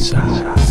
side.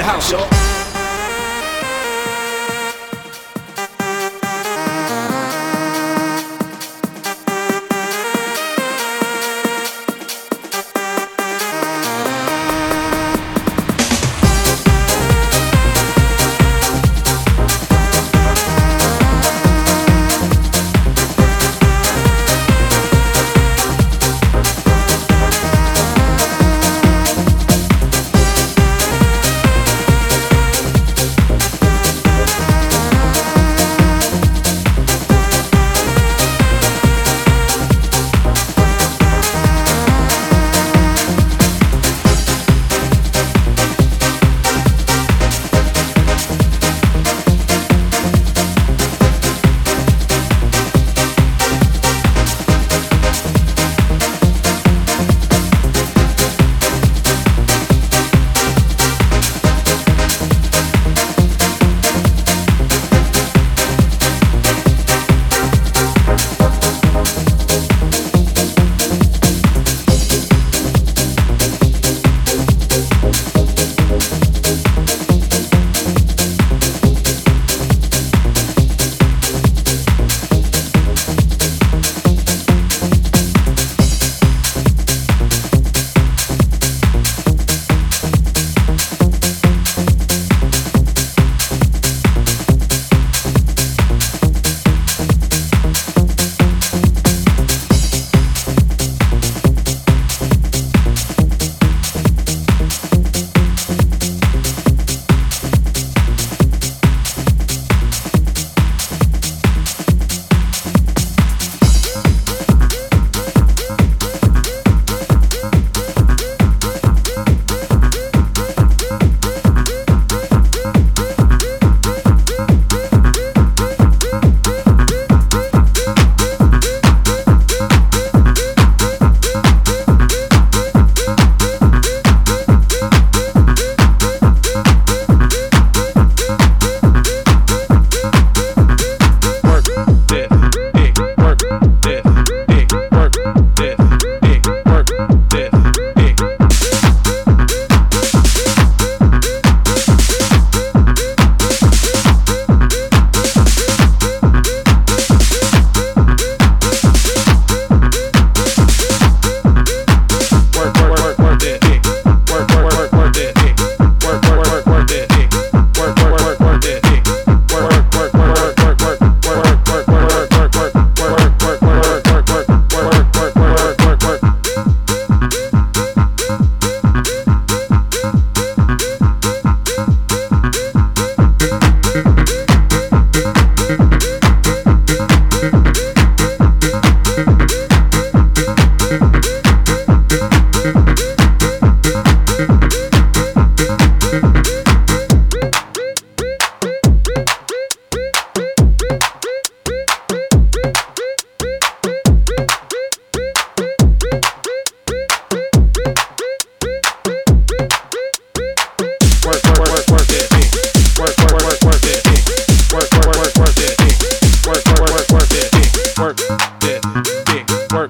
the house, y'all.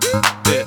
this.